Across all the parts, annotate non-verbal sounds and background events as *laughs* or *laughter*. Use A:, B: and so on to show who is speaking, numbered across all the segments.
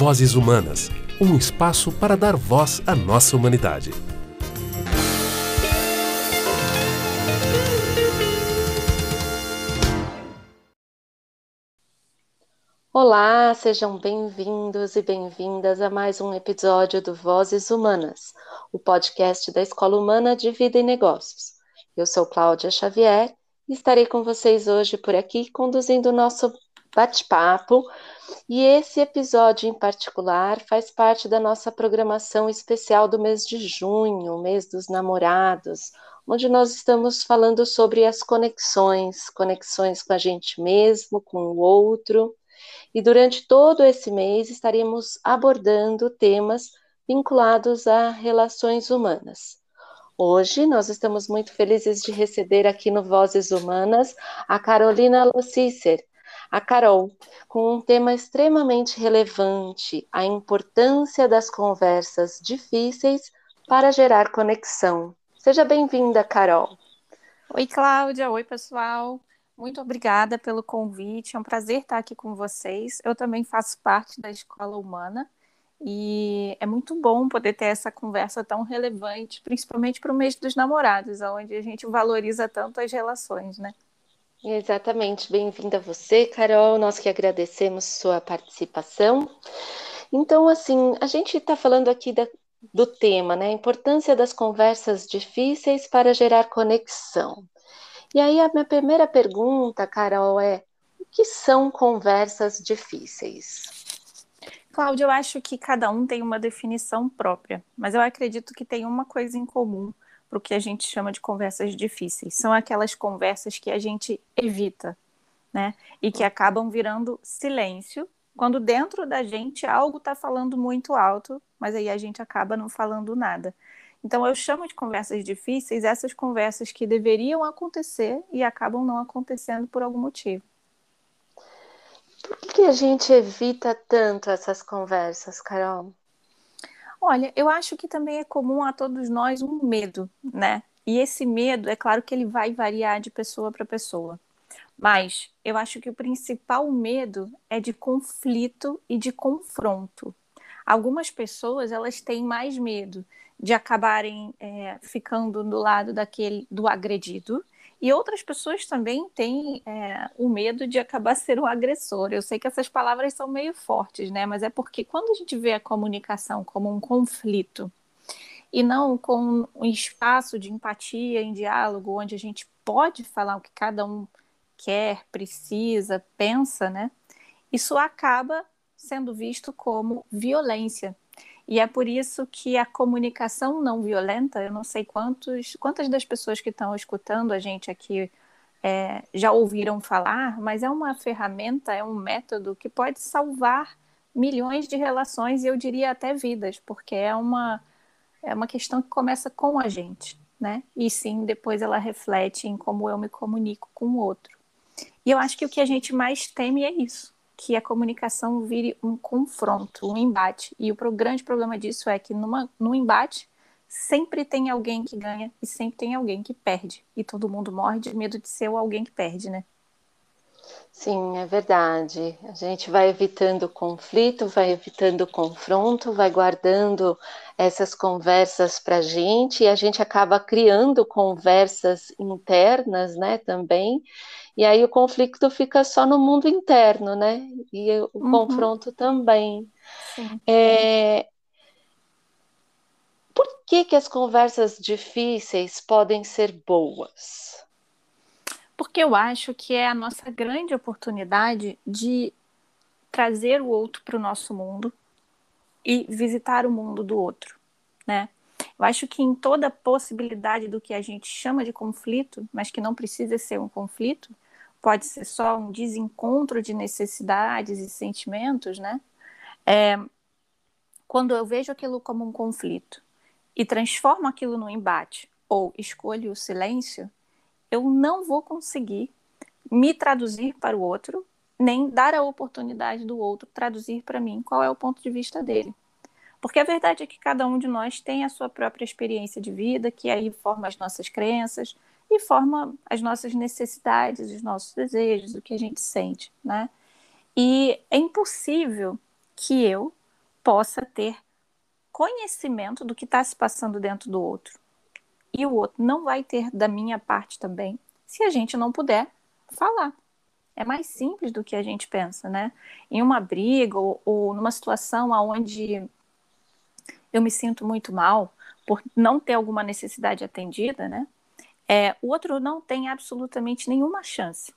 A: Vozes Humanas um espaço para dar voz à nossa humanidade.
B: Olá, sejam bem-vindos e bem-vindas a mais um episódio do Vozes Humanas, o podcast da Escola Humana de Vida e Negócios. Eu sou Cláudia Xavier e estarei com vocês hoje por aqui conduzindo o nosso bate-papo. E esse episódio em particular faz parte da nossa programação especial do mês de junho, mês dos namorados, onde nós estamos falando sobre as conexões, conexões com a gente mesmo, com o outro e durante todo esse mês estaremos abordando temas vinculados a relações humanas. Hoje nós estamos muito felizes de receber aqui no Vozes Humanas a Carolina Lossicer, a Carol, com um tema extremamente relevante, a importância das conversas difíceis para gerar conexão. Seja bem-vinda, Carol.
C: Oi, Cláudia. Oi, pessoal. Muito obrigada pelo convite. É um prazer estar aqui com vocês. Eu também faço parte da Escola Humana e é muito bom poder ter essa conversa tão relevante, principalmente para o mês dos namorados, onde a gente valoriza tanto as relações, né?
B: Exatamente. Bem-vinda você, Carol. Nós que agradecemos sua participação. Então, assim, a gente está falando aqui da, do tema, né? A importância das conversas difíceis para gerar conexão. E aí a minha primeira pergunta, Carol, é: o que são conversas difíceis?
C: Cláudia, eu acho que cada um tem uma definição própria, mas eu acredito que tem uma coisa em comum para o que a gente chama de conversas difíceis. São aquelas conversas que a gente evita, né? E que acabam virando silêncio, quando dentro da gente algo está falando muito alto, mas aí a gente acaba não falando nada. Então, eu chamo de conversas difíceis essas conversas que deveriam acontecer e acabam não acontecendo por algum motivo.
B: Por que a gente evita tanto essas conversas, Carol?
C: Olha, eu acho que também é comum a todos nós um medo, né? E esse medo, é claro que ele vai variar de pessoa para pessoa. Mas eu acho que o principal medo é de conflito e de confronto. Algumas pessoas, elas têm mais medo de acabarem é, ficando do lado daquele do agredido. E outras pessoas também têm é, o medo de acabar *laughs* ser um agressor. Eu sei que essas palavras são meio fortes, né? Mas é porque quando a gente vê a comunicação como um conflito e não com um espaço de empatia, em diálogo, onde a gente pode falar o que cada um quer, precisa, pensa, né? Isso acaba sendo visto como violência. E é por isso que a comunicação não violenta, eu não sei quantos, quantas das pessoas que estão escutando a gente aqui é, já ouviram falar, mas é uma ferramenta, é um método que pode salvar milhões de relações e eu diria até vidas, porque é uma, é uma questão que começa com a gente, né? E sim, depois ela reflete em como eu me comunico com o outro. E eu acho que o que a gente mais teme é isso, que a comunicação vire um confronto, um embate. E o grande problema disso é que numa, num embate sempre tem alguém que ganha e sempre tem alguém que perde. E todo mundo morre de medo de ser alguém que perde, né?
B: Sim, é verdade. A gente vai evitando conflito, vai evitando confronto, vai guardando essas conversas para a gente e a gente acaba criando conversas internas, né, também. E aí o conflito fica só no mundo interno, né? E o uhum. confronto também. É... Por que, que as conversas difíceis podem ser boas?
C: Porque eu acho que é a nossa grande oportunidade de trazer o outro para o nosso mundo e visitar o mundo do outro, né? Eu acho que em toda possibilidade do que a gente chama de conflito, mas que não precisa ser um conflito, pode ser só um desencontro de necessidades e sentimentos, né? É, quando eu vejo aquilo como um conflito e transformo aquilo num embate ou escolho o silêncio, eu não vou conseguir me traduzir para o outro, nem dar a oportunidade do outro traduzir para mim qual é o ponto de vista dele. Porque a verdade é que cada um de nós tem a sua própria experiência de vida, que aí forma as nossas crenças, e forma as nossas necessidades, os nossos desejos, o que a gente sente, né? E é impossível que eu possa ter conhecimento do que está se passando dentro do outro. E o outro não vai ter da minha parte também, se a gente não puder falar. É mais simples do que a gente pensa, né? Em uma briga ou, ou numa situação onde eu me sinto muito mal por não ter alguma necessidade atendida, né? É, o outro não tem absolutamente nenhuma chance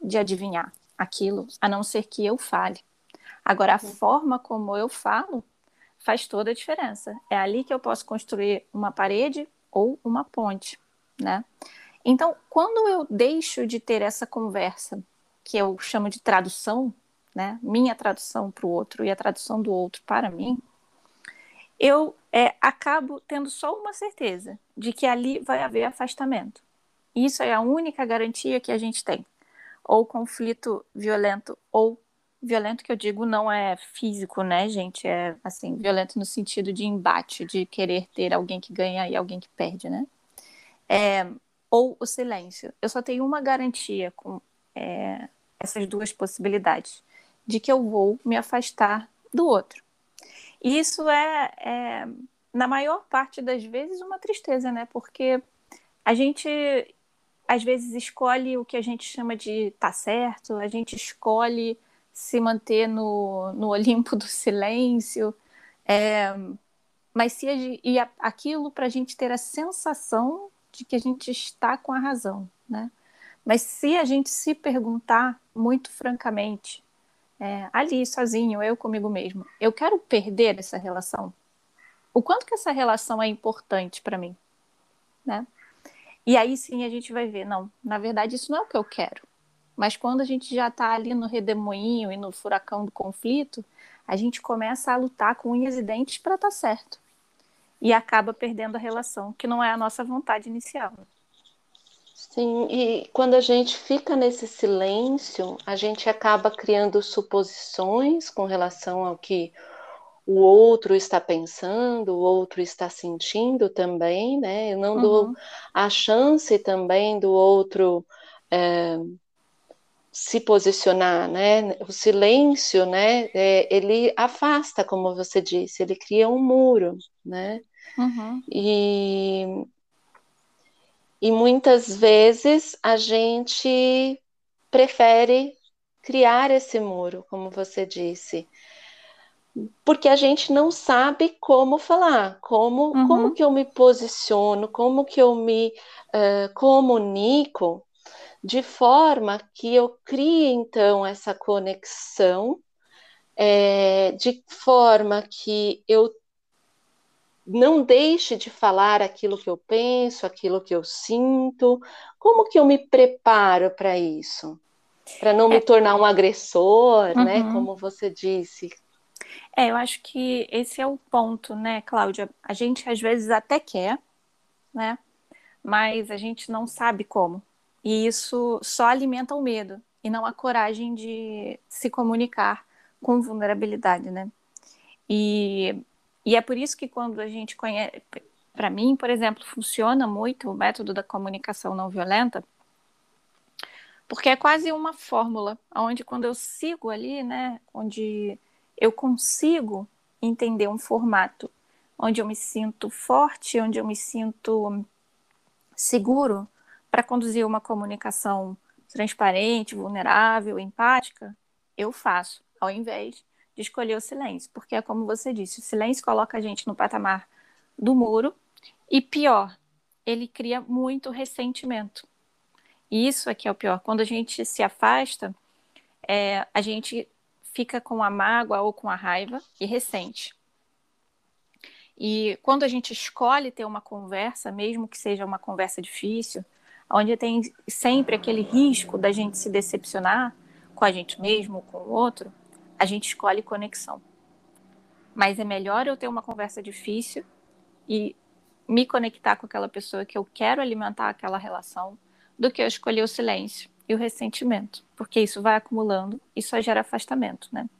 C: de adivinhar aquilo, a não ser que eu fale. Agora, a uhum. forma como eu falo faz toda a diferença. É ali que eu posso construir uma parede ou uma ponte, né? Então, quando eu deixo de ter essa conversa, que eu chamo de tradução, né? Minha tradução para o outro e a tradução do outro para mim, eu é, acabo tendo só uma certeza de que ali vai haver afastamento. Isso é a única garantia que a gente tem. Ou conflito violento, ou violento que eu digo não é físico, né, gente? É assim, violento no sentido de embate, de querer ter alguém que ganha e alguém que perde, né? É, ou o silêncio. Eu só tenho uma garantia com é, essas duas possibilidades, de que eu vou me afastar do outro. E isso é, é, na maior parte das vezes, uma tristeza, né? Porque a gente, às vezes, escolhe o que a gente chama de tá certo, a gente escolhe se manter no, no Olimpo do silêncio. É, mas se a, e aquilo para a gente ter a sensação de que a gente está com a razão, né? Mas se a gente se perguntar muito francamente, é, ali sozinho, eu comigo mesmo, eu quero perder essa relação? O quanto que essa relação é importante para mim, né? E aí sim a gente vai ver, não, na verdade isso não é o que eu quero. Mas quando a gente já está ali no redemoinho e no furacão do conflito, a gente começa a lutar com unhas e dentes para estar tá certo. E acaba perdendo a relação, que não é a nossa vontade inicial.
B: Sim, e quando a gente fica nesse silêncio, a gente acaba criando suposições com relação ao que o outro está pensando, o outro está sentindo também, né? Eu não uhum. dou a chance também do outro é, se posicionar, né? O silêncio, né? É, ele afasta, como você disse, ele cria um muro, né? Uhum. E e muitas vezes a gente prefere criar esse muro, como você disse, porque a gente não sabe como falar, como, uhum. como que eu me posiciono, como que eu me uh, comunico, de forma que eu crie então essa conexão, é, de forma que eu não deixe de falar aquilo que eu penso, aquilo que eu sinto. Como que eu me preparo para isso? Para não é. me tornar um agressor, né, uhum. né? Como você disse.
C: É, eu acho que esse é o ponto, né, Cláudia? A gente às vezes até quer, né? Mas a gente não sabe como. E isso só alimenta o medo e não a coragem de se comunicar com vulnerabilidade, né? E e é por isso que quando a gente conhece, para mim, por exemplo, funciona muito o método da comunicação não violenta, porque é quase uma fórmula, onde quando eu sigo ali, né, onde eu consigo entender um formato, onde eu me sinto forte, onde eu me sinto seguro para conduzir uma comunicação transparente, vulnerável, empática, eu faço, ao invés de escolher o silêncio, porque é como você disse, o silêncio coloca a gente no patamar do muro e pior, ele cria muito ressentimento. E isso é que é o pior. Quando a gente se afasta, é, a gente fica com a mágoa ou com a raiva e ressente. E quando a gente escolhe ter uma conversa, mesmo que seja uma conversa difícil, onde tem sempre aquele risco da gente se decepcionar com a gente mesmo, com o outro, a gente escolhe conexão. Mas é melhor eu ter uma conversa difícil e me conectar com aquela pessoa que eu quero alimentar aquela relação do que eu escolher o silêncio e o ressentimento, porque isso vai acumulando e só gera afastamento, né?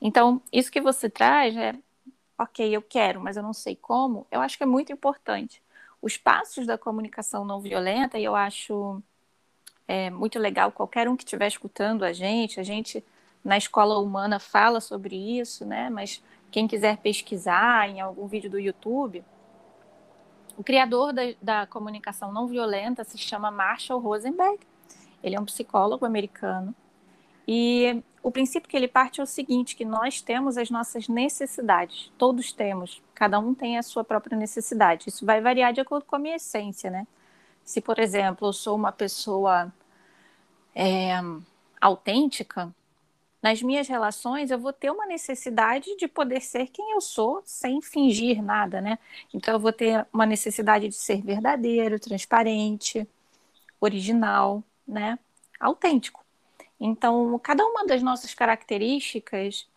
C: Então, isso que você traz é, ok, eu quero, mas eu não sei como, eu acho que é muito importante. Os passos da comunicação não violenta, e eu acho é, muito legal, qualquer um que estiver escutando a gente, a gente na escola humana fala sobre isso, né? Mas quem quiser pesquisar em algum vídeo do YouTube, o criador da, da comunicação não violenta se chama Marshall Rosenberg. Ele é um psicólogo americano. E o princípio que ele parte é o seguinte, que nós temos as nossas necessidades. Todos temos. Cada um tem a sua própria necessidade. Isso vai variar de acordo com a minha essência, né? Se, por exemplo, eu sou uma pessoa é, autêntica, nas minhas relações eu vou ter uma necessidade de poder ser quem eu sou sem fingir nada, né? Então eu vou ter uma necessidade de ser verdadeiro, transparente, original, né? Autêntico. Então, cada uma das nossas características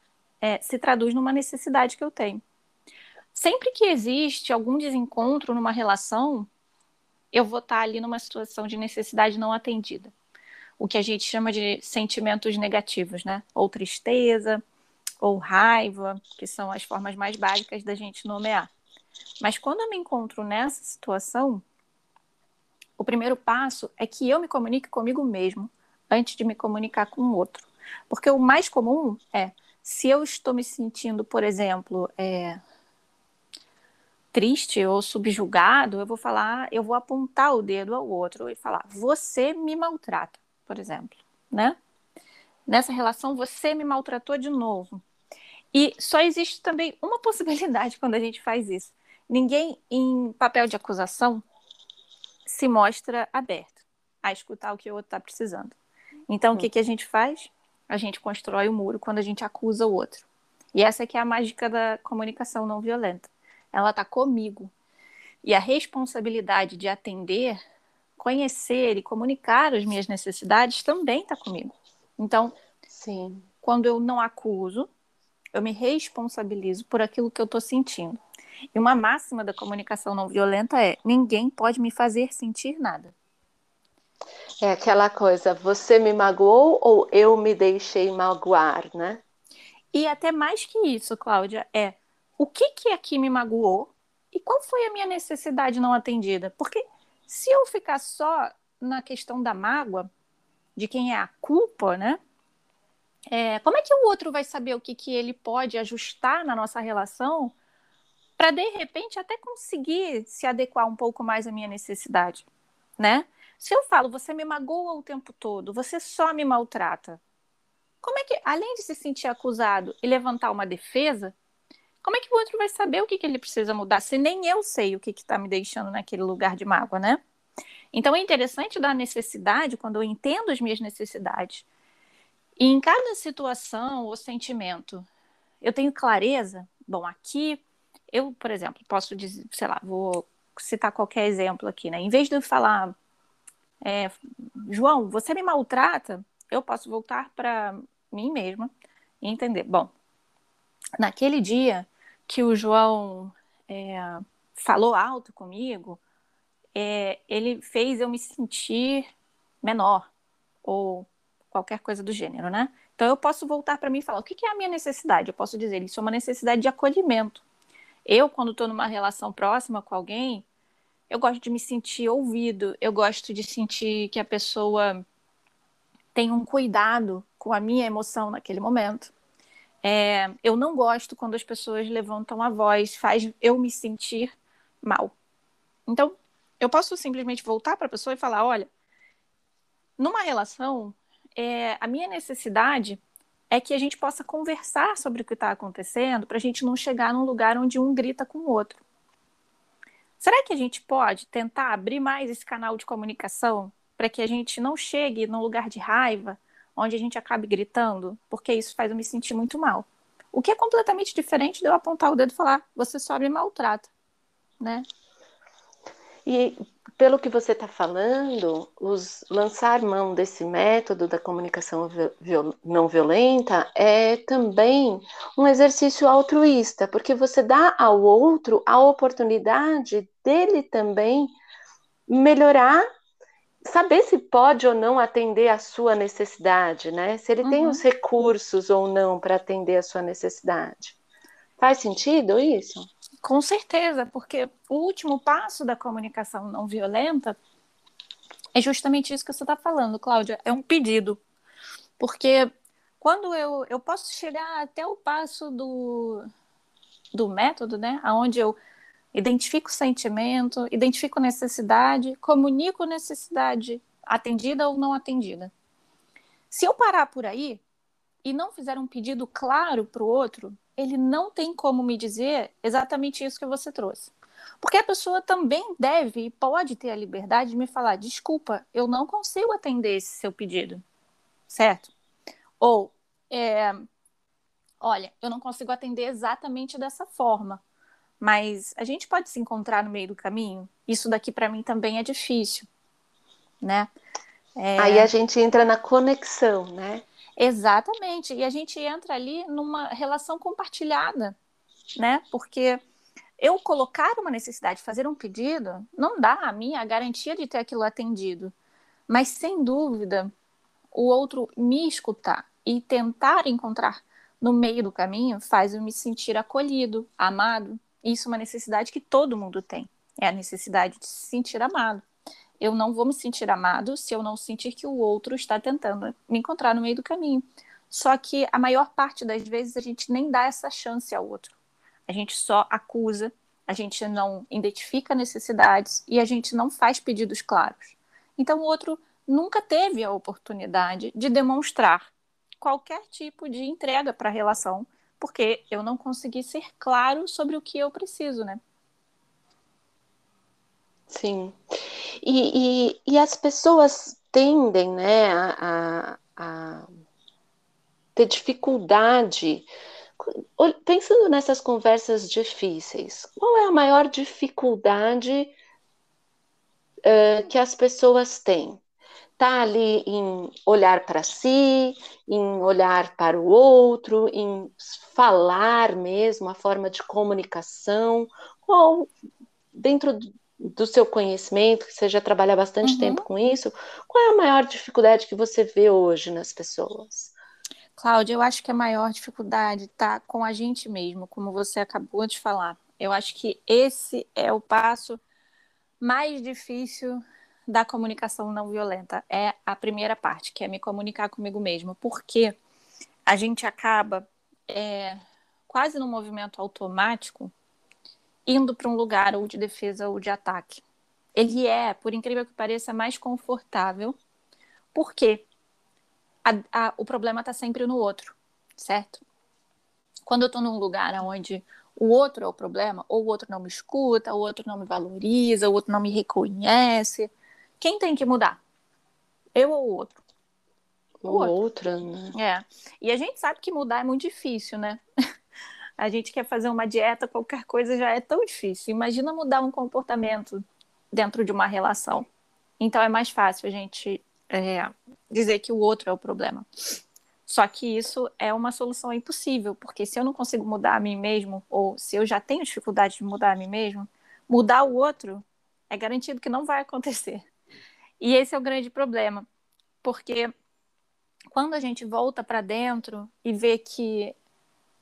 C: é, se traduz numa necessidade que eu tenho. Sempre que existe algum desencontro numa relação, eu vou estar ali numa situação de necessidade não atendida o que a gente chama de sentimentos negativos, né? Ou tristeza, ou raiva, que são as formas mais básicas da gente nomear. Mas quando eu me encontro nessa situação, o primeiro passo é que eu me comunique comigo mesmo antes de me comunicar com o outro. Porque o mais comum é, se eu estou me sentindo, por exemplo, é, triste ou subjugado, eu vou falar, eu vou apontar o dedo ao outro e falar: você me maltrata por exemplo, né? Nessa relação você me maltratou de novo. E só existe também uma *laughs* possibilidade quando a gente faz isso. Ninguém em papel de acusação se mostra aberto a escutar o que o outro está precisando. Então, o que, que a gente faz? A gente constrói o um muro quando a gente acusa o outro. E essa é que é a mágica da comunicação não violenta. Ela está comigo. E a responsabilidade de atender conhecer e comunicar as minhas necessidades também está comigo. Então,
B: Sim.
C: quando eu não acuso, eu me responsabilizo por aquilo que eu estou sentindo. E uma máxima da comunicação não violenta é: ninguém pode me fazer sentir nada.
B: É aquela coisa, você me magoou ou eu me deixei magoar, né?
C: E até mais que isso, Cláudia, é o que que aqui me magoou e qual foi a minha necessidade não atendida? Porque se eu ficar só na questão da mágoa, de quem é a culpa, né? É, como é que o outro vai saber o que, que ele pode ajustar na nossa relação para de repente até conseguir se adequar um pouco mais à minha necessidade, né? Se eu falo, você me magoa o tempo todo, você só me maltrata, como é que, além de se sentir acusado e levantar uma defesa, como é que o outro vai saber o que, que ele precisa mudar se nem eu sei o que está me deixando naquele lugar de mágoa, né? Então é interessante da necessidade, quando eu entendo as minhas necessidades, e em cada situação ou sentimento eu tenho clareza. Bom, aqui eu, por exemplo, posso dizer, sei lá, vou citar qualquer exemplo aqui, né? Em vez de eu falar, é, João, você me maltrata, eu posso voltar para mim mesma e entender. Bom, naquele dia que o João é, falou alto comigo, é, ele fez eu me sentir menor ou qualquer coisa do gênero, né? Então eu posso voltar para mim e falar o que, que é a minha necessidade. Eu posso dizer isso é uma necessidade de acolhimento. Eu, quando estou numa relação próxima com alguém, eu gosto de me sentir ouvido. Eu gosto de sentir que a pessoa tem um cuidado com a minha emoção naquele momento. É, eu não gosto quando as pessoas levantam a voz, faz eu me sentir mal. Então, eu posso simplesmente voltar para a pessoa e falar: olha, numa relação, é, a minha necessidade é que a gente possa conversar sobre o que está acontecendo para a gente não chegar num lugar onde um grita com o outro. Será que a gente pode tentar abrir mais esse canal de comunicação para que a gente não chegue num lugar de raiva, onde a gente acabe gritando, porque isso faz eu me sentir muito mal. O que é completamente diferente de eu apontar o dedo e falar, você só me maltrata, né?
B: E pelo que você está falando, os, lançar mão desse método da comunicação viol, não violenta é também um exercício altruísta, porque você dá ao outro a oportunidade dele também melhorar saber se pode ou não atender a sua necessidade, né? Se ele uhum. tem os recursos ou não para atender a sua necessidade. Faz sentido isso?
C: Com certeza, porque o último passo da comunicação não violenta é justamente isso que você está falando, Cláudia. É um pedido. Porque quando eu, eu posso chegar até o passo do do método, né? Onde eu identifico sentimento, identifico necessidade, comunico necessidade atendida ou não atendida. Se eu parar por aí e não fizer um pedido claro para o outro, ele não tem como me dizer exatamente isso que você trouxe. Porque a pessoa também deve e pode ter a liberdade de me falar: desculpa, eu não consigo atender esse seu pedido, certo? Ou, é, olha, eu não consigo atender exatamente dessa forma, mas a gente pode se encontrar no meio do caminho? Isso daqui para mim também é difícil, né?
B: É... Aí a gente entra na conexão, né?
C: Exatamente, e a gente entra ali numa relação compartilhada, né? Porque eu colocar uma necessidade, fazer um pedido, não dá a mim a garantia de ter aquilo atendido. Mas, sem dúvida, o outro me escutar e tentar encontrar no meio do caminho faz eu me sentir acolhido, amado. Isso é uma necessidade que todo mundo tem. É a necessidade de se sentir amado. Eu não vou me sentir amado se eu não sentir que o outro está tentando me encontrar no meio do caminho. Só que a maior parte das vezes a gente nem dá essa chance ao outro a gente só acusa, a gente não identifica necessidades e a gente não faz pedidos claros. Então, o outro nunca teve a oportunidade de demonstrar qualquer tipo de entrega para a relação, porque eu não consegui ser claro sobre o que eu preciso, né?
B: Sim. E, e, e as pessoas tendem, né, a, a, a ter dificuldade Pensando nessas conversas difíceis, qual é a maior dificuldade uh, que as pessoas têm? Está ali em olhar para si, em olhar para o outro, em falar mesmo, a forma de comunicação. Qual, dentro do seu conhecimento, que você já trabalha bastante uhum. tempo com isso, qual é a maior dificuldade que você vê hoje nas pessoas?
C: Cláudia, eu acho que a maior dificuldade está com a gente mesmo, como você acabou de falar. Eu acho que esse é o passo mais difícil da comunicação não violenta. É a primeira parte, que é me comunicar comigo mesmo. Porque a gente acaba é, quase no movimento automático indo para um lugar ou de defesa ou de ataque. Ele é, por incrível que pareça, mais confortável. Por quê? a, a, o problema está sempre no outro, certo? Quando eu estou num lugar onde o outro é o problema, ou o outro não me escuta, o outro não me valoriza, o outro não me reconhece, quem tem que mudar? Eu ou o outro?
B: O outro, outro né?
C: É. E a gente sabe que mudar é muito difícil, né? *laughs* a gente quer fazer uma dieta, qualquer coisa já é tão difícil. Imagina mudar um comportamento dentro de uma relação. Então é mais fácil a gente é, dizer que o outro é o problema. Só que isso é uma solução impossível, porque se eu não consigo mudar a mim mesmo, ou se eu já tenho dificuldade de mudar a mim mesmo, mudar o outro é garantido que não vai acontecer. E esse é o grande problema, porque quando a gente volta para dentro e vê que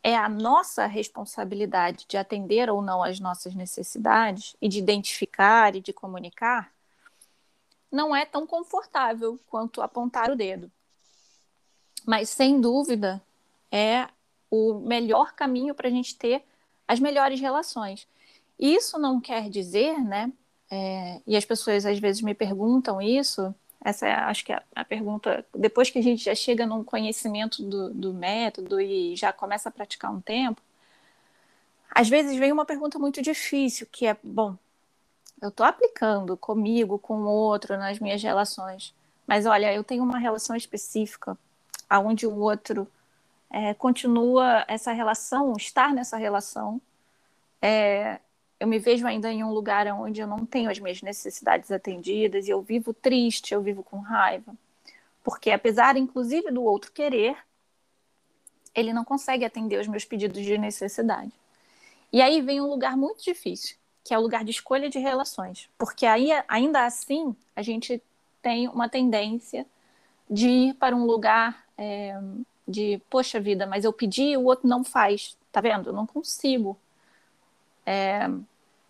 C: é a nossa responsabilidade de atender ou não às nossas necessidades e de identificar e de comunicar, não é tão confortável quanto apontar o dedo. Mas, sem dúvida, é o melhor caminho para a gente ter as melhores relações. Isso não quer dizer, né? É, e as pessoas às vezes me perguntam isso. Essa é, acho que é a pergunta. Depois que a gente já chega num conhecimento do, do método e já começa a praticar um tempo, às vezes vem uma pergunta muito difícil, que é: bom, eu estou aplicando comigo, com o outro, nas minhas relações. Mas olha, eu tenho uma relação específica, aonde o outro é, continua essa relação, estar nessa relação. É, eu me vejo ainda em um lugar onde eu não tenho as minhas necessidades atendidas e eu vivo triste, eu vivo com raiva. Porque apesar, inclusive, do outro querer, ele não consegue atender os meus pedidos de necessidade. E aí vem um lugar muito difícil, que é o lugar de escolha de relações. Porque aí, ainda assim, a gente tem uma tendência de ir para um lugar é, de, poxa vida, mas eu pedi e o outro não faz. Tá vendo? Eu não consigo. É,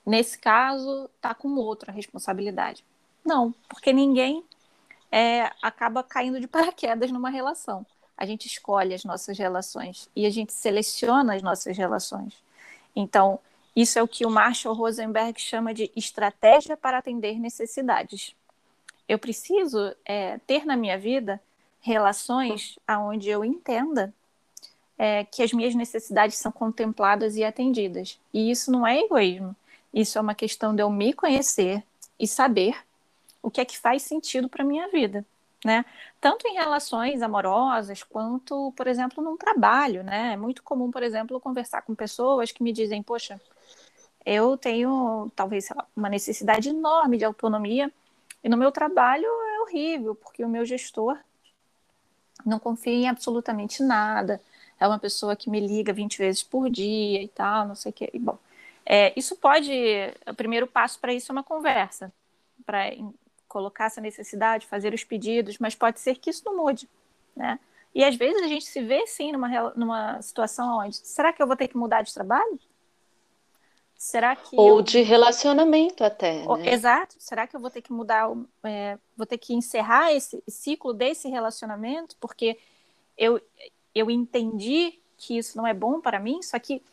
C: nesse caso, tá com outra responsabilidade. Não, porque ninguém é, acaba caindo de *laughs* paraquedas numa relação. A gente escolhe as nossas relações e a gente seleciona as nossas relações. Então, isso é o que o Marshall Rosenberg chama de estratégia para atender necessidades. Eu preciso é, ter na minha vida relações aonde eu entenda é, que as minhas necessidades são contempladas e atendidas. E isso não é egoísmo. Isso é uma questão de eu me conhecer e saber o que é que faz sentido para minha vida, né? Tanto em relações amorosas quanto, por exemplo, num trabalho, né? É muito comum, por exemplo, conversar com pessoas que me dizem, poxa, eu tenho talvez uma necessidade enorme de autonomia e no meu trabalho é horrível porque o meu gestor não confia em absolutamente nada. É uma pessoa que me liga 20 vezes por dia e tal, não sei o quê. E, bom, é, isso pode. O primeiro passo para isso é uma conversa, para colocar essa necessidade, fazer os pedidos, mas pode ser que isso não mude, né? E às vezes a gente se vê sim numa, numa situação onde será que eu vou ter que mudar de trabalho? Será que
B: ou
C: eu...
B: de relacionamento até, né?
C: Exato. Será que eu vou ter que mudar, é, vou ter que encerrar esse ciclo desse relacionamento porque eu eu entendi que isso não é bom para mim, só que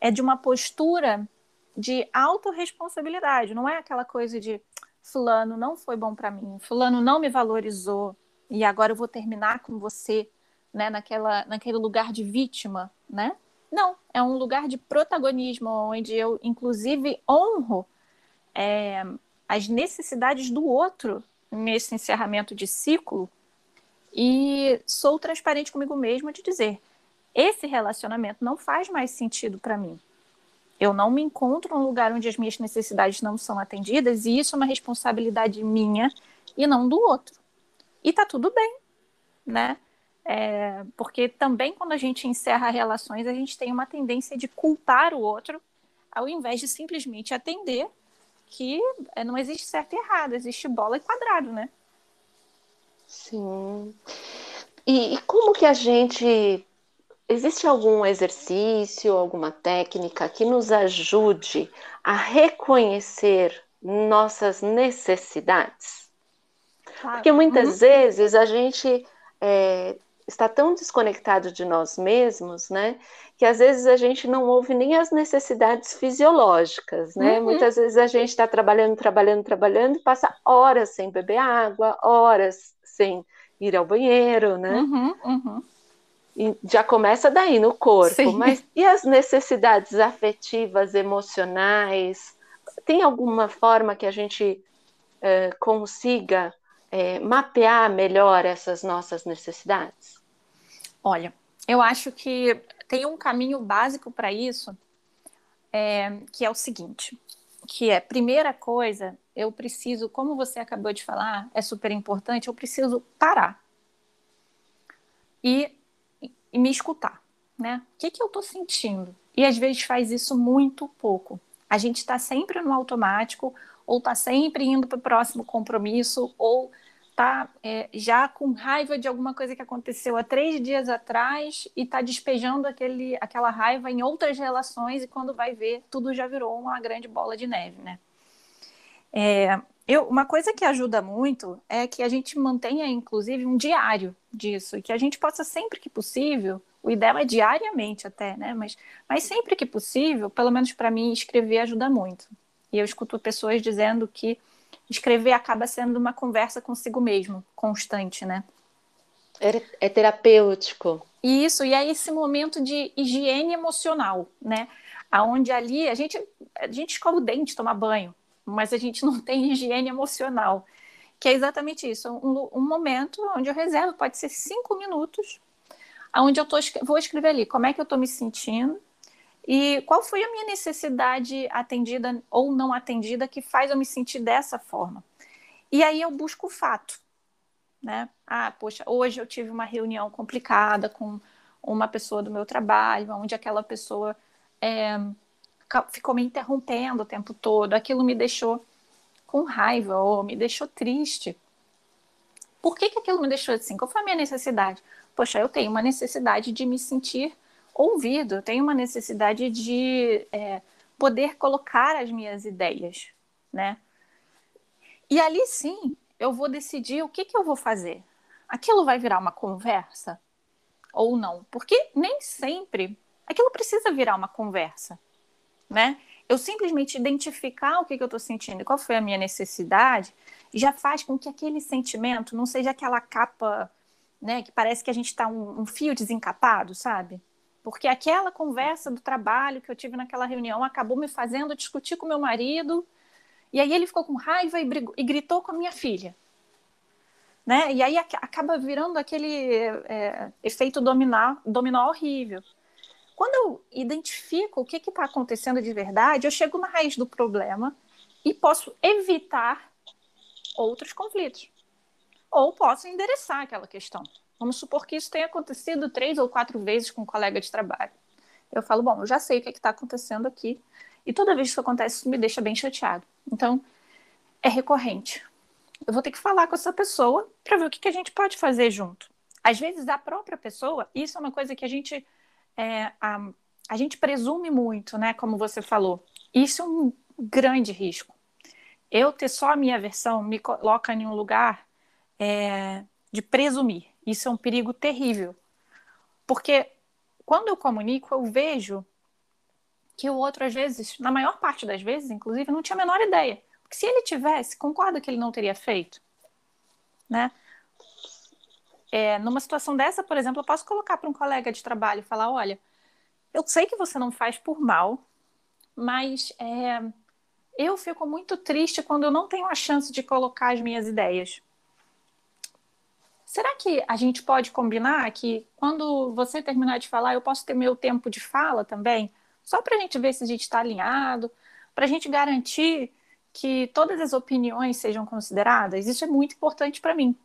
C: é de uma postura de autorresponsabilidade, não é aquela coisa de fulano não foi bom para mim, fulano não me valorizou e agora eu vou terminar com você, né, naquela naquele lugar de vítima, né? Não, é um lugar de protagonismo onde eu inclusive honro é, as necessidades do outro nesse encerramento de ciclo e sou transparente comigo mesma de dizer: esse relacionamento não faz mais sentido para mim. Eu não me encontro num lugar onde as minhas necessidades não são atendidas e isso é uma responsabilidade minha e não do outro. E tá tudo bem, né? É, porque também quando a gente encerra relações, a gente tem uma tendência de culpar o outro, ao invés de simplesmente atender que é, não existe certo e errado, existe bola e quadrado, né?
B: Sim. E, e como que a gente. Existe algum exercício, alguma técnica que nos ajude a reconhecer nossas necessidades? Claro. Porque muitas uhum. vezes a gente é, está tão desconectado de nós mesmos, né? Que às vezes a gente não ouve nem as necessidades fisiológicas, né? Uhum. Muitas vezes a gente está trabalhando, trabalhando, trabalhando e passa horas sem beber água, horas sem ir ao banheiro, né?
C: Uhum, uhum.
B: E já começa daí no corpo, Sim. mas e as necessidades afetivas, emocionais? Tem alguma forma que a gente é, consiga é, mapear melhor essas nossas necessidades?
C: Olha, eu acho que tem um caminho básico para isso, é, que é o seguinte: que é primeira coisa eu preciso, como você acabou de falar, é super importante, eu preciso parar e, e me escutar, né? O que, que eu estou sentindo? E às vezes faz isso muito pouco. A gente está sempre no automático, ou está sempre indo para o próximo compromisso, ou está é, já com raiva de alguma coisa que aconteceu há três dias atrás e está despejando aquele, aquela raiva em outras relações e quando vai ver, tudo já virou uma grande bola de neve, né? É, eu, uma coisa que ajuda muito é que a gente mantenha, inclusive, um diário disso, e que a gente possa, sempre que possível, o ideal é diariamente até, né? Mas, mas sempre que possível, pelo menos para mim, escrever ajuda muito. E eu escuto pessoas dizendo que escrever acaba sendo uma conversa consigo mesmo, constante, né?
B: É, é terapêutico.
C: Isso, e é esse momento de higiene emocional, né? Aonde ali a gente, a gente escova o dente, toma banho, mas a gente não tem higiene emocional, que é exatamente isso, um, um momento onde eu reservo, pode ser cinco minutos, onde eu tô, vou escrever ali como é que eu estou me sentindo e qual foi a minha necessidade atendida ou não atendida que faz eu me sentir dessa forma. E aí eu busco o fato, né? Ah, poxa, hoje eu tive uma reunião complicada com uma pessoa do meu trabalho, onde aquela pessoa é, ficou me interrompendo o tempo todo, aquilo me deixou com raiva ou me deixou triste. Por que, que aquilo me deixou assim? Qual foi a minha necessidade? Poxa, eu tenho uma necessidade de me sentir ouvido, eu tenho uma necessidade de é, poder colocar as minhas ideias, né? E ali sim, eu vou decidir o que, que eu vou fazer. Aquilo vai virar uma conversa ou não? Porque nem sempre aquilo precisa virar uma conversa né? Eu simplesmente identificar o que, que eu estou sentindo e qual foi a minha necessidade já faz com que aquele sentimento não seja aquela capa, né, que parece que a gente está um, um fio desencapado, sabe? Porque aquela conversa do trabalho que eu tive naquela reunião acabou me fazendo discutir com meu marido, e aí ele ficou com raiva e, brigou, e gritou com a minha filha. Né? E aí acaba virando aquele é, efeito dominó, dominó horrível. Quando eu identifico o que está acontecendo de verdade, eu chego na raiz do problema e posso evitar outros conflitos. Ou posso endereçar aquela questão. Vamos supor que isso tenha acontecido três ou quatro vezes com um colega de trabalho. Eu falo, bom, eu já sei o que é está acontecendo aqui. E toda vez que isso acontece, isso me deixa bem chateado. Então, é recorrente. Eu vou ter que falar com essa pessoa para ver o que, que a gente pode fazer junto. Às vezes, a própria pessoa, isso é uma coisa que a gente, é, a, a gente presume muito, né? Como você falou. Isso é um grande risco. Eu ter só a minha versão me coloca em um lugar é, de presumir. Isso é um perigo terrível. Porque quando eu comunico, eu vejo que o outro, às vezes, na maior parte das vezes, inclusive, não tinha a menor ideia. Porque se ele tivesse, concorda que ele não teria feito? Né? É, numa situação dessa, por exemplo, eu posso colocar para um colega de trabalho e falar: olha, eu sei que você não faz por mal, mas é, eu fico muito triste quando eu não tenho a chance de colocar as minhas ideias. Será que a gente pode combinar que quando você terminar de falar, eu posso ter meu tempo de fala também? Só para a gente ver se a gente está alinhado, para a gente garantir que todas as opiniões sejam consideradas. Isso é muito importante para mim.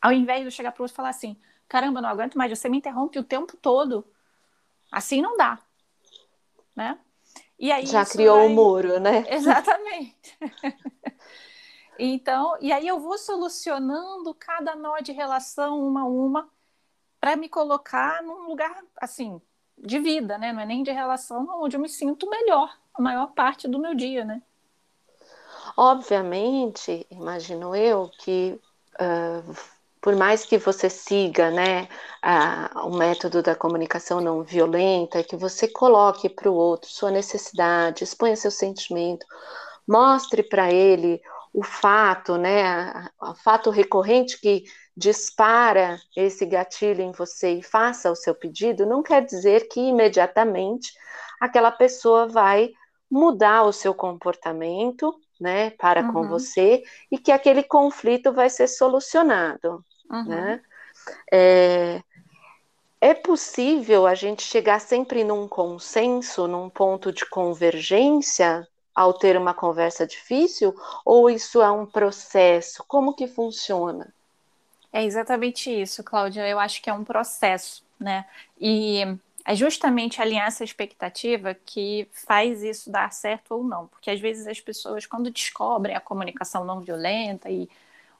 C: Ao invés de eu chegar para outro e falar assim: caramba, não aguento mais, você me interrompe o tempo todo. Assim não dá. Né?
B: E aí Já criou o vai... um muro, né?
C: Exatamente. *laughs* então, e aí eu vou solucionando cada nó de relação uma a uma para me colocar num lugar assim de vida, né? Não é nem de relação onde eu me sinto melhor a maior parte do meu dia, né?
B: Obviamente, imagino eu que uh, por mais que você siga né, a, o método da comunicação não violenta, que você coloque para o outro sua necessidade, exponha seu sentimento, mostre para ele o fato, né, o fato recorrente que dispara esse gatilho em você e faça o seu pedido, não quer dizer que imediatamente aquela pessoa vai mudar o seu comportamento, né, para uhum. com você e que aquele conflito vai ser solucionado. Uhum. Né? É, é possível a gente chegar sempre num consenso, num ponto de convergência ao ter uma conversa difícil? Ou isso é um processo? Como que funciona?
C: É exatamente isso, Cláudia. Eu acho que é um processo, né? E é justamente alinhar essa expectativa que faz isso dar certo ou não. Porque às vezes as pessoas, quando descobrem a comunicação não violenta e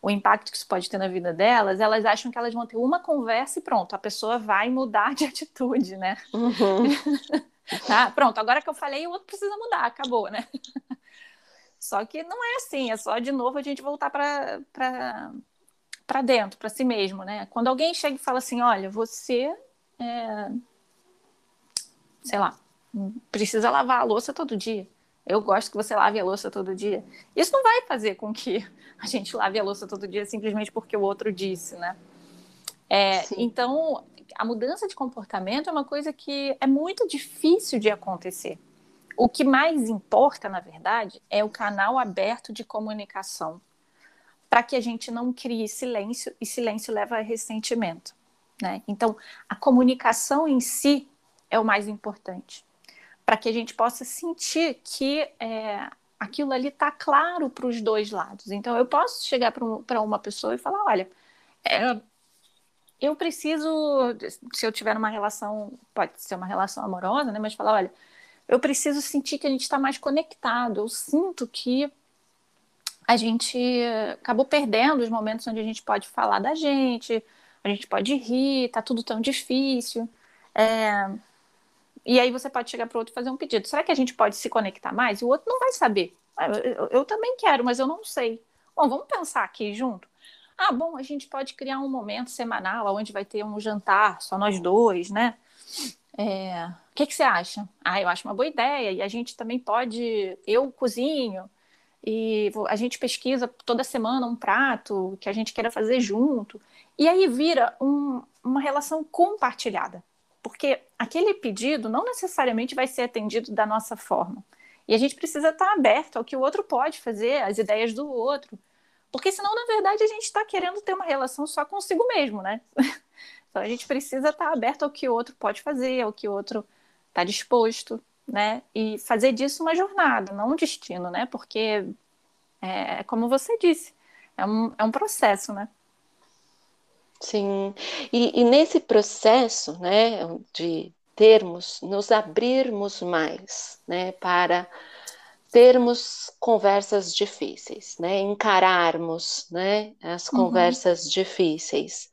C: o impacto que isso pode ter na vida delas, elas acham que elas vão ter uma conversa e pronto, a pessoa vai mudar *laughs* de atitude, né? Uhum. *laughs* ah, pronto, agora que eu falei, o outro precisa mudar, acabou, né? *laughs* Só que não é assim, é só de novo a gente voltar para dentro, para si mesmo, né? Quando alguém chega e fala assim, olha, você é... sei lá, precisa lavar a louça todo dia eu gosto que você lave a louça todo dia. Isso não vai fazer com que a gente lave a louça todo dia simplesmente porque o outro disse, né? É, então, a mudança de comportamento é uma coisa que é muito difícil de acontecer. O que mais importa, na verdade, é o canal aberto de comunicação, para que a gente não crie silêncio, e silêncio leva a ressentimento. Né? Então, a comunicação em si é o mais importante para que a gente possa sentir que é, aquilo ali está claro para os dois lados. Então, eu posso chegar para uma pessoa e falar: olha, é, eu preciso, se eu tiver uma relação, pode ser uma relação amorosa, né? Mas falar: olha, eu preciso sentir que a gente está mais conectado. Eu sinto que a gente acabou perdendo os momentos onde a gente pode falar da gente, a gente pode rir, tá tudo tão difícil. É, e aí você pode chegar para o outro e fazer um pedido. Será que a gente pode se conectar mais? E o outro não vai saber. Ah, eu, eu, eu também quero, mas eu não sei. Bom, vamos pensar aqui junto. Ah, bom, a gente pode criar um momento semanal onde vai ter um jantar, só nós dois, né? É, o que, que você acha? Ah, eu acho uma boa ideia. E a gente também pode. Eu cozinho e a gente pesquisa toda semana um prato que a gente queira fazer junto. E aí vira um, uma relação compartilhada. Porque aquele pedido não necessariamente vai ser atendido da nossa forma. E a gente precisa estar aberto ao que o outro pode fazer, às ideias do outro. Porque senão, na verdade, a gente está querendo ter uma relação só consigo mesmo, né? *laughs* Então a gente precisa estar aberto ao que o outro pode fazer, ao que o outro está disposto, né? E fazer disso uma jornada, não um destino, né? Porque, é, como você disse, é um, é um processo, né?
B: Sim, e, e nesse processo, né, de termos, nos abrirmos mais, né, para termos conversas difíceis, né, encararmos, né, as uhum. conversas uhum. difíceis.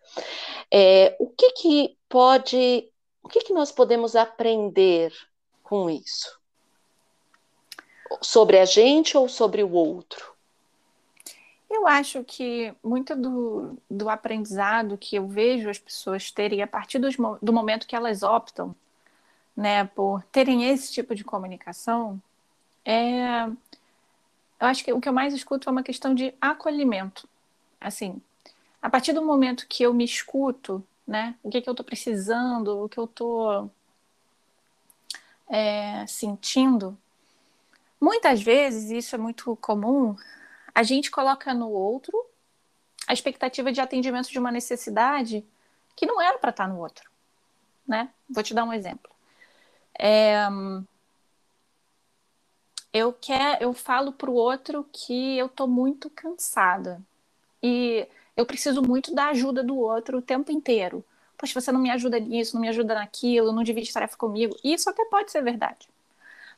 B: É, o que que pode, o que que nós podemos aprender com isso? Sobre a gente ou sobre o outro?
C: Eu acho que muito do, do aprendizado que eu vejo as pessoas terem a partir do, do momento que elas optam né, por terem esse tipo de comunicação, é, eu acho que o que eu mais escuto é uma questão de acolhimento. Assim, a partir do momento que eu me escuto, né, o que, que eu estou precisando, o que eu estou é, sentindo, muitas vezes, isso é muito comum, a gente coloca no outro a expectativa de atendimento de uma necessidade que não era para estar no outro, né? Vou te dar um exemplo. É, eu quero, eu falo para o outro que eu estou muito cansada e eu preciso muito da ajuda do outro o tempo inteiro. Poxa, você não me ajuda nisso, não me ajuda naquilo, não divide tarefa comigo. Isso até pode ser verdade.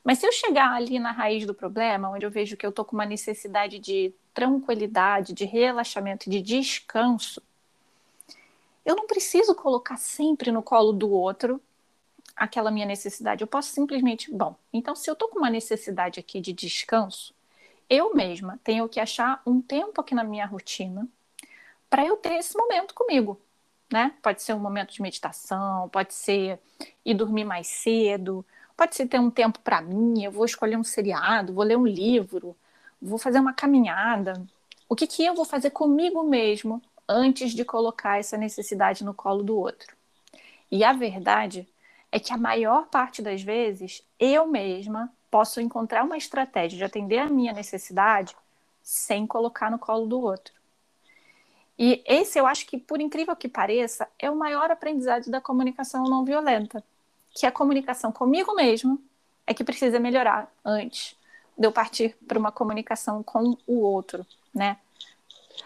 C: Mas se eu chegar ali na raiz do problema, onde eu vejo que eu estou com uma necessidade de tranquilidade, de relaxamento, de descanso, eu não preciso colocar sempre no colo do outro aquela minha necessidade. Eu posso simplesmente, bom, então se eu estou com uma necessidade aqui de descanso, eu mesma tenho que achar um tempo aqui na minha rotina para eu ter esse momento comigo, né? Pode ser um momento de meditação, pode ser ir dormir mais cedo, pode ser ter um tempo para mim, eu vou escolher um seriado, vou ler um livro, vou fazer uma caminhada. O que que eu vou fazer comigo mesmo antes de colocar essa necessidade no colo do outro? E a verdade é que a maior parte das vezes eu mesma posso encontrar uma estratégia de atender a minha necessidade sem colocar no colo do outro. E esse eu acho que, por incrível que pareça, é o maior aprendizado da comunicação não violenta, que a comunicação comigo mesmo é que precisa melhorar antes de eu partir para uma comunicação com o outro, né?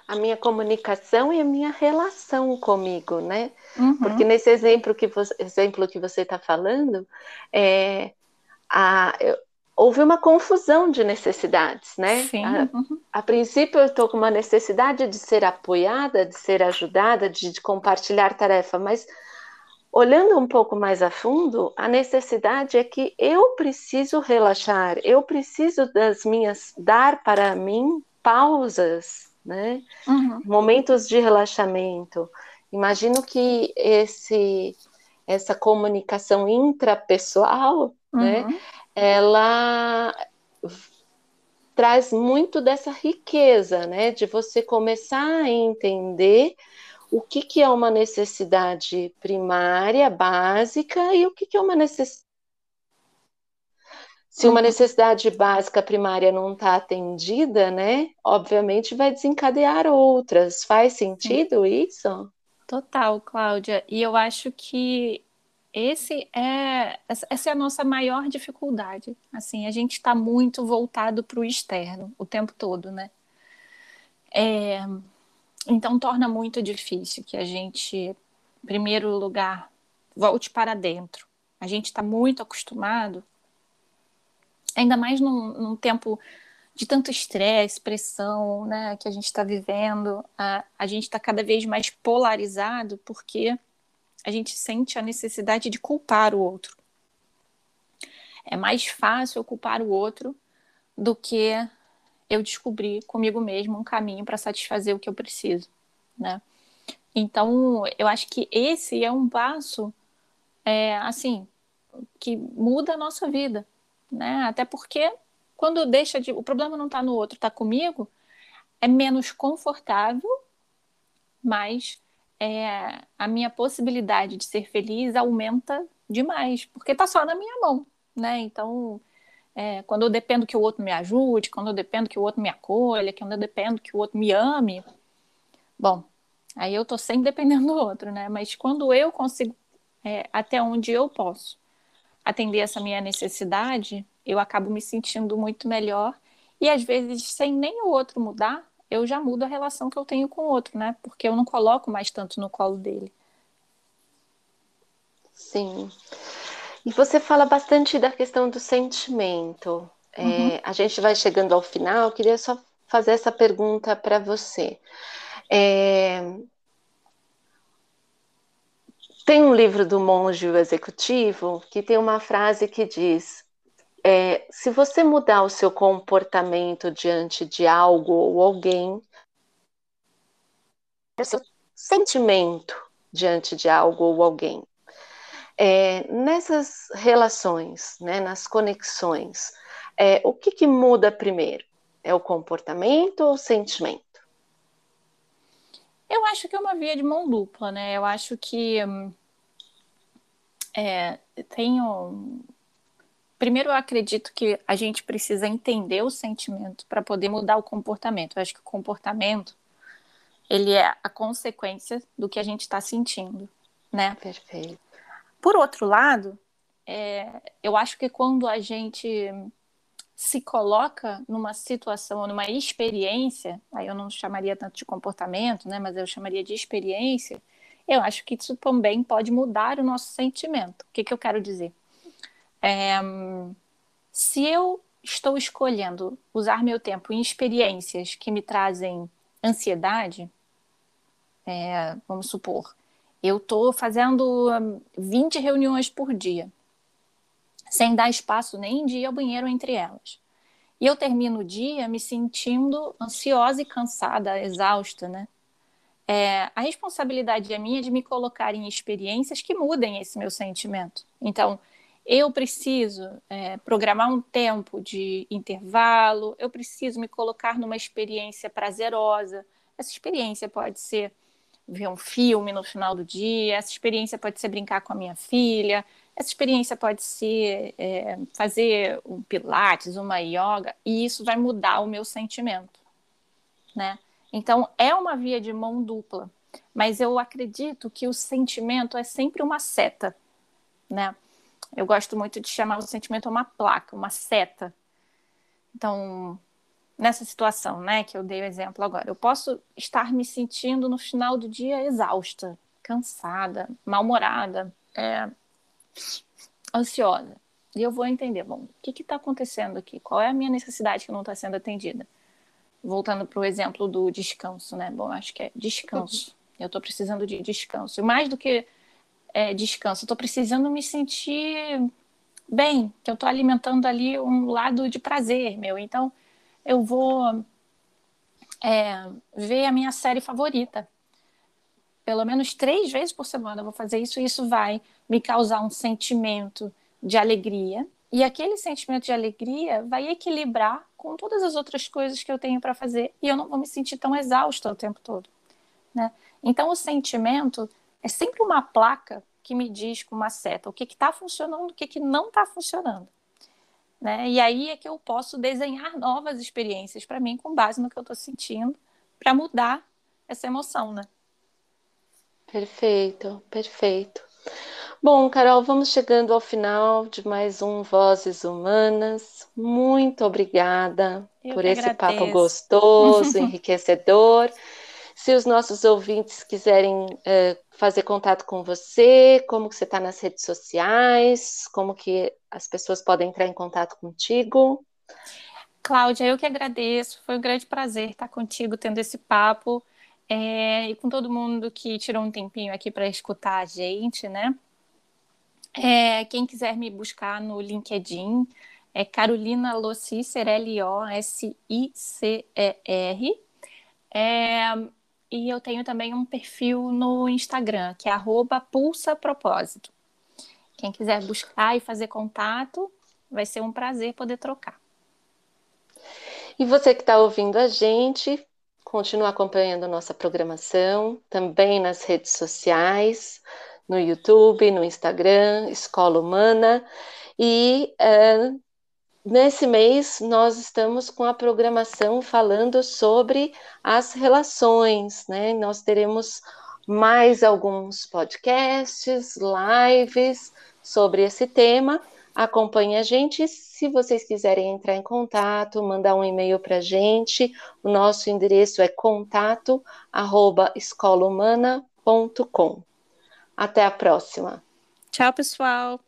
B: A minha comunicação e a minha relação comigo, né? Uhum. Porque nesse exemplo que você, exemplo que você está falando, é, a, eu, houve uma confusão de necessidades, né?
C: Sim.
B: A, uhum. a princípio eu estou com uma necessidade de ser apoiada, de ser ajudada, de, de compartilhar tarefa, mas olhando um pouco mais a fundo, a necessidade é que eu preciso relaxar, eu preciso das minhas dar para mim pausas né? Uhum. Momentos de relaxamento. Imagino que esse essa comunicação intrapessoal, né, uhum. né? Ela traz muito dessa riqueza, né? De você começar a entender o que, que é uma necessidade primária, básica, e o que, que é uma necessidade se uma necessidade básica primária não está atendida, né? Obviamente vai desencadear outras. Faz sentido isso?
C: Total, Cláudia. E eu acho que esse é essa é a nossa maior dificuldade. Assim, a gente está muito voltado para o externo o tempo todo, né? É, então torna muito difícil que a gente, em primeiro lugar, volte para dentro. A gente está muito acostumado ainda mais num, num tempo de tanto estresse, pressão, né, que a gente está vivendo, a, a gente está cada vez mais polarizado porque a gente sente a necessidade de culpar o outro. É mais fácil culpar o outro do que eu descobrir comigo mesmo um caminho para satisfazer o que eu preciso, né? Então, eu acho que esse é um passo, é, assim, que muda a nossa vida, né? Até porque quando deixa de. O problema não está no outro, está comigo, é menos confortável, mas é, a minha possibilidade de ser feliz aumenta demais, porque está só na minha mão, né? Então, é, quando eu dependo que o outro me ajude, quando eu dependo que o outro me acolha, quando eu dependo que o outro me ame, bom, aí eu tô sempre dependendo do outro, né? Mas quando eu consigo, é, até onde eu posso, atender essa minha necessidade, eu acabo me sentindo muito melhor. E às vezes, sem nem o outro mudar, eu já mudo a relação que eu tenho com o outro, né? Porque eu não coloco mais tanto no colo dele.
B: Sim. E você fala bastante da questão do sentimento. É, uhum. É, a gente vai chegando ao final, eu queria só fazer essa pergunta para você. É, tem um livro do monge executivo que tem uma frase que diz: é, se você mudar o seu comportamento diante de algo ou alguém, o seu sentimento diante de algo ou alguém. É, nessas relações, né, nas conexões, é, o que, que muda primeiro? É o comportamento ou o sentimento?
C: Eu acho que é uma via de mão dupla, né? Eu acho que hum, é, tenho. Primeiro, eu acredito que a gente precisa entender o sentimento para poder mudar o comportamento. Eu acho que o comportamento ele é a consequência do que a gente está sentindo, né?
B: Perfeito.
C: Por outro lado, é, eu acho que quando a gente se coloca numa situação numa experiência, aí eu não chamaria tanto de comportamento, né, mas eu chamaria de experiência, eu acho que isso também pode mudar o nosso sentimento. O que, que eu quero dizer? É, se eu estou escolhendo usar meu tempo em experiências que me trazem ansiedade, é, vamos supor, eu estou fazendo 20 hum, reuniões por dia, sem dar espaço nem de ir ao banheiro entre elas. E eu termino o dia me sentindo ansiosa e cansada, exausta, né? É, a responsabilidade é minha de me colocar em experiências que mudem esse meu sentimento. Então, eu preciso é, programar um tempo de intervalo, eu preciso me colocar numa experiência prazerosa. Essa experiência pode ser ver um filme no final do dia, essa experiência pode ser brincar com a minha filha, essa experiência pode ser é, fazer um pilates, uma yoga, e isso vai mudar o meu sentimento, né? Então, é uma via de mão dupla, mas eu acredito que o sentimento é sempre uma seta, né? Eu gosto muito de chamar o sentimento uma placa, uma seta. Então, nessa situação, né, que eu dei o exemplo agora, eu posso estar me sentindo no final do dia exausta, cansada, mal-humorada, é, ansiosa. E eu vou entender, bom, o que está acontecendo aqui? Qual é a minha necessidade que não está sendo atendida? Voltando para o exemplo do descanso, né? Bom, acho que é descanso. Eu estou precisando de descanso. E mais do que é, descanso, estou precisando me sentir bem, que eu estou alimentando ali um lado de prazer meu. Então, eu vou é, ver a minha série favorita. Pelo menos três vezes por semana eu vou fazer isso e isso vai me causar um sentimento de alegria. E aquele sentimento de alegria vai equilibrar com todas as outras coisas que eu tenho para fazer e eu não vou me sentir tão exausta o tempo todo. Né? Então, o sentimento é sempre uma placa que me diz com uma seta o que está funcionando, o que, que não está funcionando. Né? E aí é que eu posso desenhar novas experiências para mim com base no que eu estou sentindo para mudar essa emoção, né?
B: Perfeito, perfeito. Bom, Carol, vamos chegando ao final de mais um Vozes Humanas. Muito obrigada eu por esse agradeço. papo gostoso, *laughs* enriquecedor. Se os nossos ouvintes quiserem uh, fazer contato com você, como que você está nas redes sociais, como que as pessoas podem entrar em contato contigo.
C: Cláudia, eu que agradeço, foi um grande prazer estar contigo, tendo esse papo, é, e com todo mundo que tirou um tempinho aqui para escutar a gente, né? É, quem quiser me buscar no LinkedIn, é Carolina Lossicer, L-O-S-I-C-E-R. É, e eu tenho também um perfil no Instagram, que é arroba Pulsa Propósito. Quem quiser buscar e fazer contato, vai ser um prazer poder trocar.
B: E você que está ouvindo a gente, continua acompanhando nossa programação, também nas redes sociais, no YouTube, no Instagram, Escola Humana. E uh, nesse mês nós estamos com a programação falando sobre as relações, né? Nós teremos mais alguns podcasts, lives sobre esse tema. Acompanhe a gente. Se vocês quiserem entrar em contato, mandar um e-mail para a gente, o nosso endereço é contato@escolahumana.com. Até a próxima.
C: Tchau, pessoal.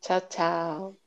B: Tchau, tchau.